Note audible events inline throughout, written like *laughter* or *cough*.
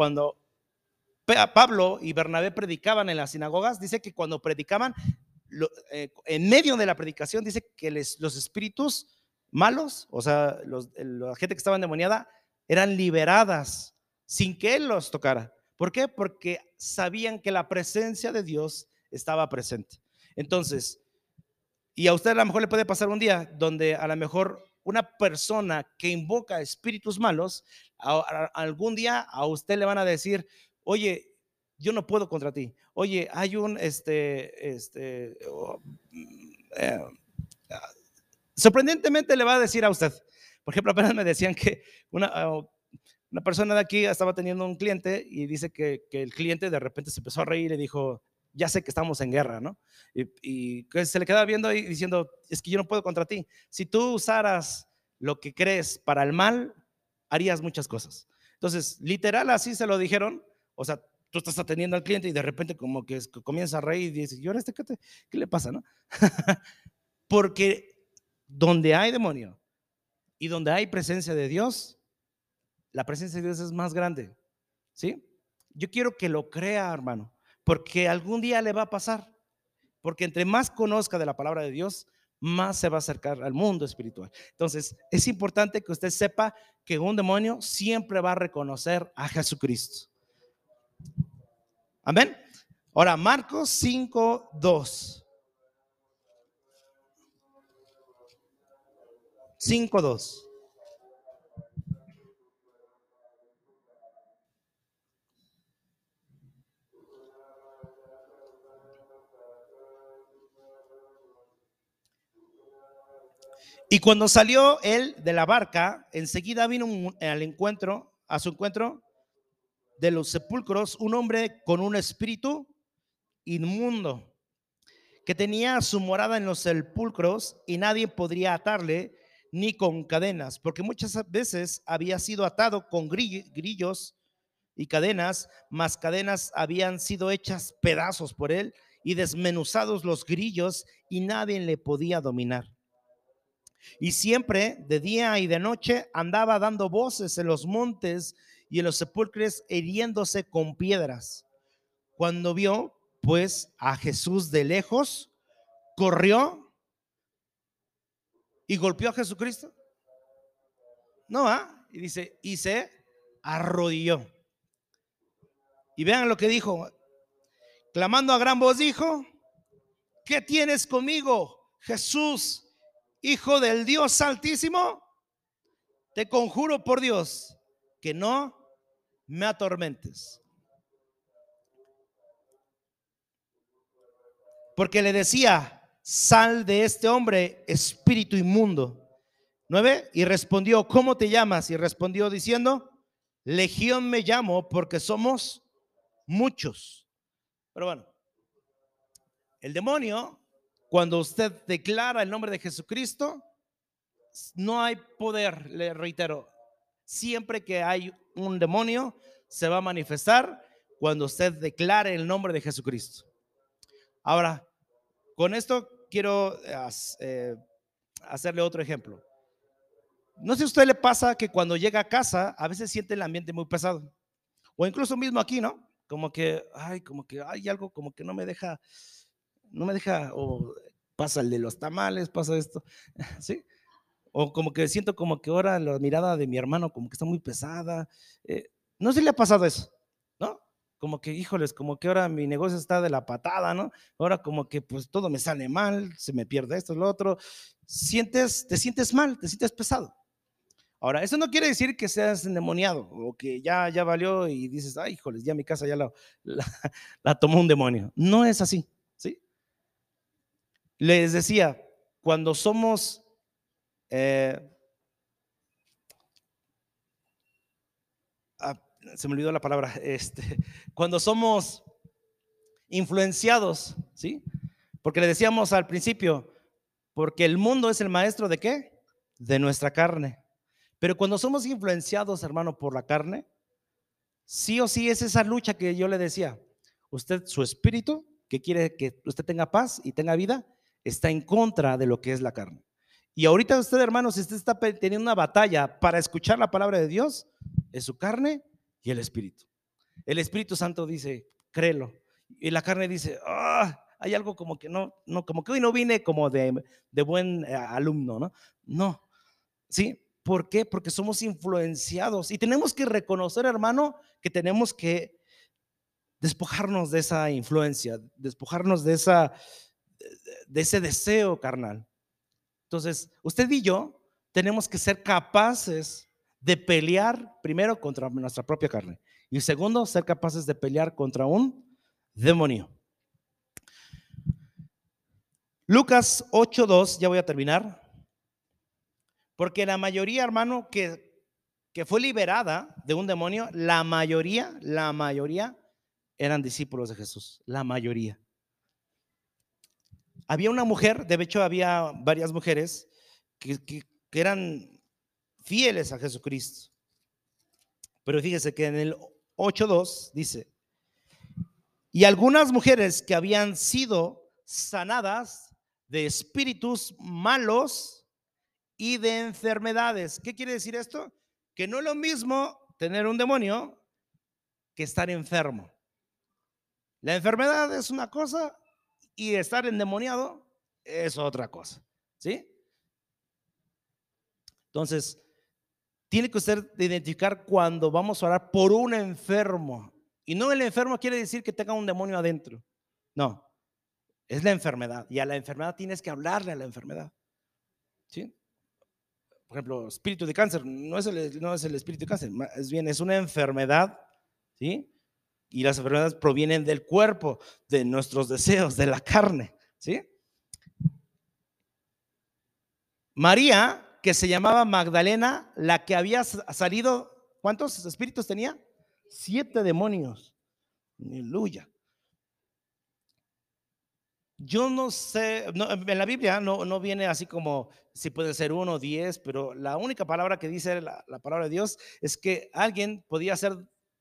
cuando Pablo y Bernabé predicaban en las sinagogas, dice que cuando predicaban, eh, en medio de la predicación, dice que los espíritus malos, o sea, la gente que estaba endemoniada, eran liberadas sin que él los tocara. ¿Por qué? Porque sabían que la presencia de Dios estaba presente. Entonces, y a usted a lo mejor le puede pasar un día donde a lo mejor una persona que invoca espíritus malos, algún día a usted le van a decir, oye, yo no puedo contra ti. Oye, hay un, este, este, oh, eh, sorprendentemente le va a decir a usted. Por ejemplo, apenas me decían que una, oh, una persona de aquí estaba teniendo un cliente y dice que, que, el cliente de repente se empezó a reír y dijo, ya sé que estamos en guerra, ¿no? Y, y se le quedaba viendo ahí diciendo, es que yo no puedo contra ti. Si tú usaras lo que crees para el mal, harías muchas cosas. Entonces, literal, así se lo dijeron. O sea, tú estás atendiendo al cliente y de repente como que comienza a reír y dices, ¿y ahora este qué, qué le pasa, no? *laughs* Porque donde hay demonio y donde hay presencia de Dios, la presencia de Dios es más grande. ¿Sí? Yo quiero que lo crea, hermano, porque algún día le va a pasar. Porque entre más conozca de la palabra de Dios, más se va a acercar al mundo espiritual. Entonces, es importante que usted sepa que un demonio siempre va a reconocer a Jesucristo. Amén. Ahora, Marcos 5, 2. 5, 2. Y cuando salió él de la barca, enseguida vino al encuentro, a su encuentro de los sepulcros, un hombre con un espíritu inmundo, que tenía su morada en los sepulcros y nadie podría atarle ni con cadenas, porque muchas veces había sido atado con grillos y cadenas, más cadenas habían sido hechas pedazos por él y desmenuzados los grillos y nadie le podía dominar. Y siempre, de día y de noche, andaba dando voces en los montes y en los sepulcros, hiriéndose con piedras. Cuando vio, pues, a Jesús de lejos, corrió y golpeó a Jesucristo. No, ¿ah? Y dice, y se arrodilló. Y vean lo que dijo. Clamando a gran voz, dijo, ¿qué tienes conmigo, Jesús? Hijo del Dios Altísimo, te conjuro por Dios que no me atormentes. Porque le decía, sal de este hombre, espíritu inmundo. Nueve, y respondió, ¿cómo te llamas? Y respondió diciendo, Legión me llamo porque somos muchos. Pero bueno, el demonio cuando usted declara el nombre de Jesucristo, no hay poder, le reitero. Siempre que hay un demonio, se va a manifestar cuando usted declare el nombre de Jesucristo. Ahora, con esto quiero eh, hacerle otro ejemplo. No sé si a usted le pasa que cuando llega a casa, a veces siente el ambiente muy pesado. O incluso mismo aquí, ¿no? Como que, ay, como que hay algo como que no me deja no me deja, o pasa el de los tamales, pasa esto, *laughs* ¿sí? O como que siento como que ahora la mirada de mi hermano como que está muy pesada. Eh, no sé si le ha pasado eso, ¿no? Como que, híjoles, como que ahora mi negocio está de la patada, ¿no? Ahora como que pues todo me sale mal, se me pierde esto, lo otro. Sientes, te sientes mal, te sientes pesado. Ahora, eso no quiere decir que seas endemoniado o que ya, ya valió y dices, ay, híjoles, ya mi casa ya la, *laughs* la tomó un demonio. No es así. Les decía, cuando somos eh, ah, se me olvidó la palabra, *laughs* este, cuando somos influenciados, ¿sí? Porque le decíamos al principio, porque el mundo es el maestro de qué? De nuestra carne. Pero cuando somos influenciados, hermano, por la carne, sí o sí es esa lucha que yo le decía. Usted, su espíritu, que quiere que usted tenga paz y tenga vida, está en contra de lo que es la carne. Y ahorita usted, hermano, si usted está teniendo una batalla para escuchar la palabra de Dios, es su carne y el espíritu. El Espíritu Santo dice, créelo. Y la carne dice, ah, hay algo como que no, no, como que hoy no vine como de, de buen eh, alumno, ¿no? No, ¿sí? ¿Por qué? Porque somos influenciados y tenemos que reconocer, hermano, que tenemos que despojarnos de esa influencia, despojarnos de, esa, de ese deseo carnal. Entonces, usted y yo tenemos que ser capaces de pelear primero contra nuestra propia carne y segundo, ser capaces de pelear contra un demonio. Lucas 8.2, ya voy a terminar, porque la mayoría, hermano, que, que fue liberada de un demonio, la mayoría, la mayoría eran discípulos de Jesús, la mayoría. Había una mujer, de hecho había varias mujeres que, eran fieles a Jesucristo. Pero fíjese que en el 8.2 dice, y algunas mujeres que habían sido sanadas de espíritus malos y de enfermedades. ¿Qué quiere decir esto? Que no es lo mismo tener un demonio que estar enfermo. La enfermedad es una cosa y estar endemoniado es otra cosa. ¿Sí? Entonces, tiene que usted identificar cuando vamos a orar por un enfermo. Y no el enfermo quiere decir que tenga un demonio adentro. No, es la enfermedad. Y a la enfermedad tienes que hablarle a la enfermedad. ¿Sí? Por ejemplo, espíritu de cáncer, no es el, espíritu de cáncer, es bien, es una enfermedad. ¿Sí? Y las enfermedades provienen del cuerpo, de nuestros deseos, de la carne. ¿Sí? María que se llamaba Magdalena, la que había salido, ¿cuántos espíritus tenía? Siete demonios. Aleluya. Yo no sé, en la Biblia no, no, viene así como si puede ser uno o diez, pero la única palabra que dice la, palabra de Dios es que alguien podía ser,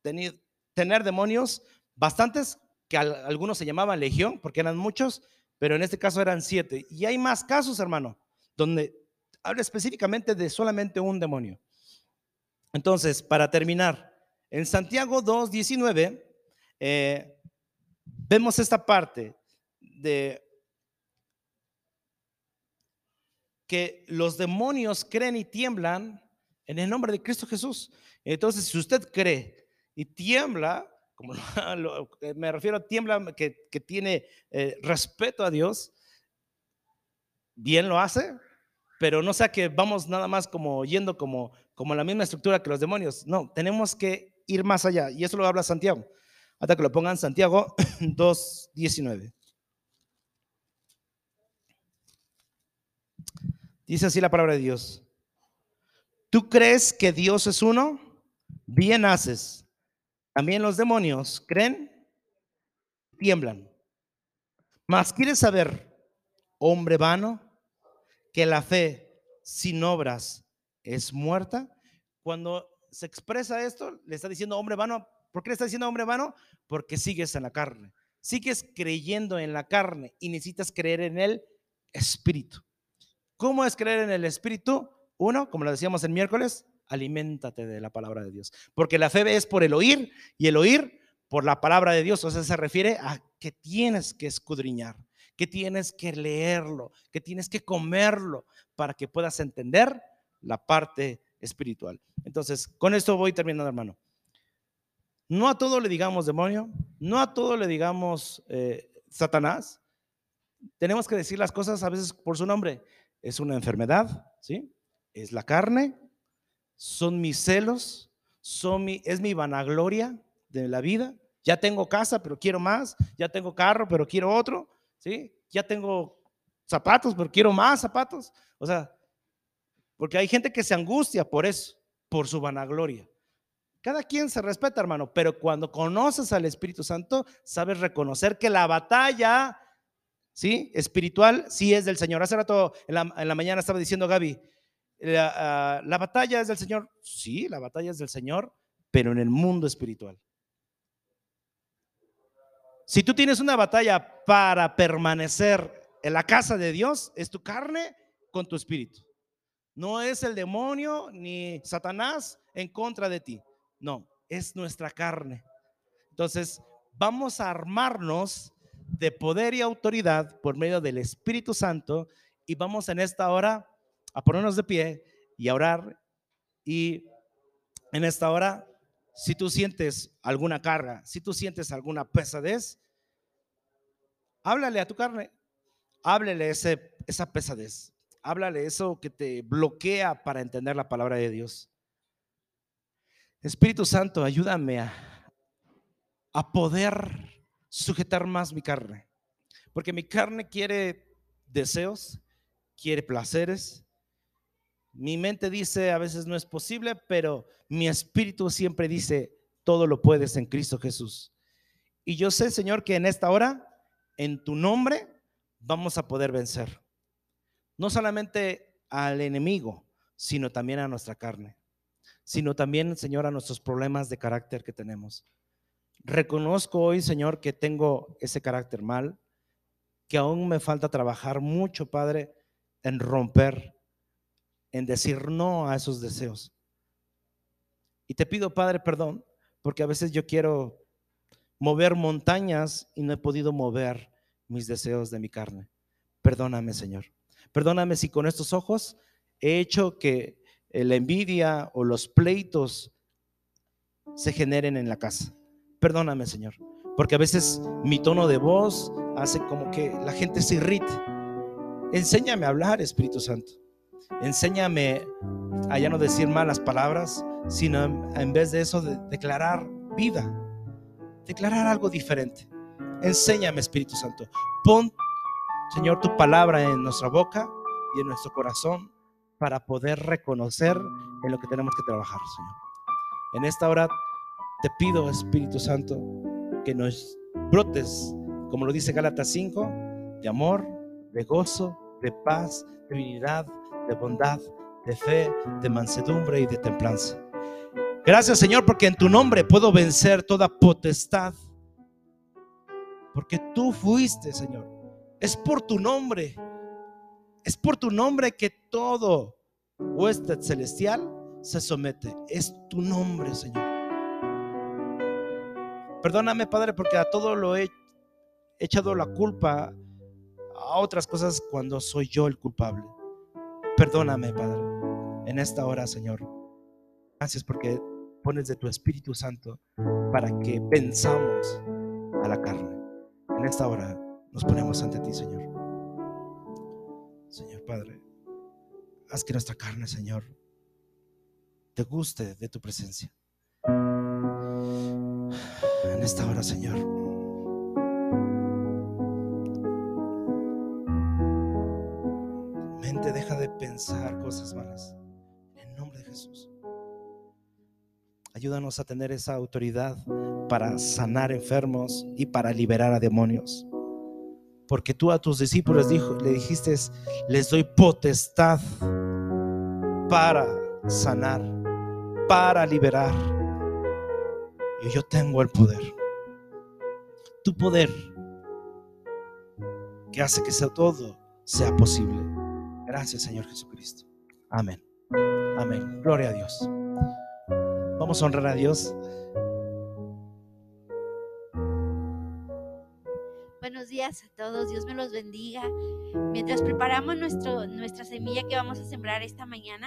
tener, tener demonios bastantes, que algunos se llamaban legión, porque eran muchos, pero en este caso eran siete. Y hay más casos, hermano, donde habla específicamente de solamente un demonio. Entonces, para terminar, en Santiago 2.19 eh, vemos esta parte de que los demonios creen y tiemblan en el nombre de Cristo Jesús. Entonces, si usted cree y tiembla, como *laughs* me refiero a tiembla que, que tiene eh, respeto a Dios, bien lo hace, pero no sea que vamos nada más como yendo como, como la misma estructura que los demonios. No, tenemos que ir más allá. Y eso lo habla Santiago. Hasta que lo pongan Santiago *clears throat* 2.19. Dice así la palabra de Dios. ¿Tú crees que Dios es uno? Bien haces. También los demonios creen, tiemblan. Mas quieres saber, hombre vano, que la fe sin obras es muerta. Cuando se expresa esto, le está diciendo hombre vano. ¿Por qué le está diciendo hombre vano? Porque sigues en la carne. Sigues creyendo en la carne y necesitas creer en el espíritu. ¿Cómo es creer en el espíritu? Uno, como lo decíamos el miércoles, aliméntate de la palabra de Dios. Porque la fe es por el oír y el oír por la palabra de Dios. O sea, se refiere a que tienes que escudriñar que tienes que leerlo, que tienes que comerlo para que puedas entender la parte espiritual. Entonces, con esto voy terminando, hermano. No a todo le digamos demonio, no a todo le digamos eh, Satanás. Tenemos que decir las cosas a veces por su nombre. Es una enfermedad, ¿sí? Es la carne, son mis celos, son mi, es mi vanagloria de la vida. Ya tengo casa, pero quiero más. Ya tengo carro, pero quiero otro. ¿sí? Ya tengo zapatos, pero quiero más zapatos. O sea, porque hay gente que se angustia por eso, por su vanagloria. Cada quien se respeta, hermano, pero cuando conoces al Espíritu Santo, sabes reconocer que la batalla, ¿sí? Espiritual, sí es del Señor. Hace rato en la, en la mañana estaba diciendo Gaby, la, uh, la batalla es del Señor. Sí, la batalla es del Señor, pero en el mundo espiritual. Si tú tienes una batalla para permanecer en la casa de Dios, es tu carne con tu espíritu. No es el demonio ni Satanás en contra de ti. No, es nuestra carne. Entonces, vamos a armarnos de poder y autoridad por medio del Espíritu Santo y vamos en esta hora a ponernos de pie y a orar. Y en esta hora, si tú sientes alguna carga, si tú sientes alguna pesadez, háblale a tu carne, háblele ese, esa pesadez, háblale eso que te bloquea para entender la palabra de Dios. Espíritu Santo, ayúdame a, a poder sujetar más mi carne, porque mi carne quiere deseos, quiere placeres. Mi mente dice a veces no es posible, pero mi espíritu siempre dice todo lo puedes en Cristo Jesús. Y yo sé, Señor, que en esta hora, en tu nombre, vamos a poder vencer. No solamente al enemigo, sino también a nuestra carne, sino también, Señor, a nuestros problemas de carácter que tenemos. Reconozco hoy, Señor, que tengo ese carácter mal, que aún me falta trabajar mucho, Padre, en romper, en decir no a esos deseos. Y te pido, Padre, perdón, porque a veces yo quiero mover montañas y no he podido mover mis deseos de mi carne. Perdóname, Señor. Perdóname si con estos ojos he hecho que la envidia o los pleitos se generen en la casa. Perdóname, Señor, porque a veces mi tono de voz hace como que la gente se irrite. Enséñame a hablar, Espíritu Santo. Enséñame a ya no decir malas palabras, sino en vez de eso de declarar vida, declarar algo diferente. Enséñame, Espíritu Santo. Pon, Señor, tu palabra en nuestra boca y en nuestro corazón para poder reconocer en lo que tenemos que trabajar, Señor. En esta hora te pido, Espíritu Santo, que nos brotes, como lo dice Gálatas 5, de amor, de gozo, de paz, de unidad, de bondad, de fe, de mansedumbre y de templanza. Gracias Señor porque en tu nombre puedo vencer toda potestad. Porque tú fuiste, Señor. Es por tu nombre. Es por tu nombre que todo huésped celestial se somete. Es tu nombre, Señor. Perdóname, Padre, porque a todo lo he echado la culpa a otras cosas cuando soy yo el culpable. Perdóname, Padre, en esta hora, Señor. Gracias porque pones de tu Espíritu Santo para que pensamos a la carne. En esta hora nos ponemos ante ti, Señor. Señor Padre, haz que nuestra carne, Señor, te guste de tu presencia. En esta hora, Señor. Deja de pensar cosas malas. En nombre de Jesús. Ayúdanos a tener esa autoridad para sanar enfermos y para liberar a demonios. Porque tú a tus discípulos dijo, le dijiste, les doy potestad para sanar, para liberar. Y yo tengo el poder. Tu poder que hace que sea todo sea posible. Gracias, Señor Jesucristo. Amén. Amén. Gloria a Dios. Vamos a honrar a Dios. Buenos días a todos, Dios me los bendiga. Mientras preparamos nuestra semilla que vamos a sembrar esta mañana,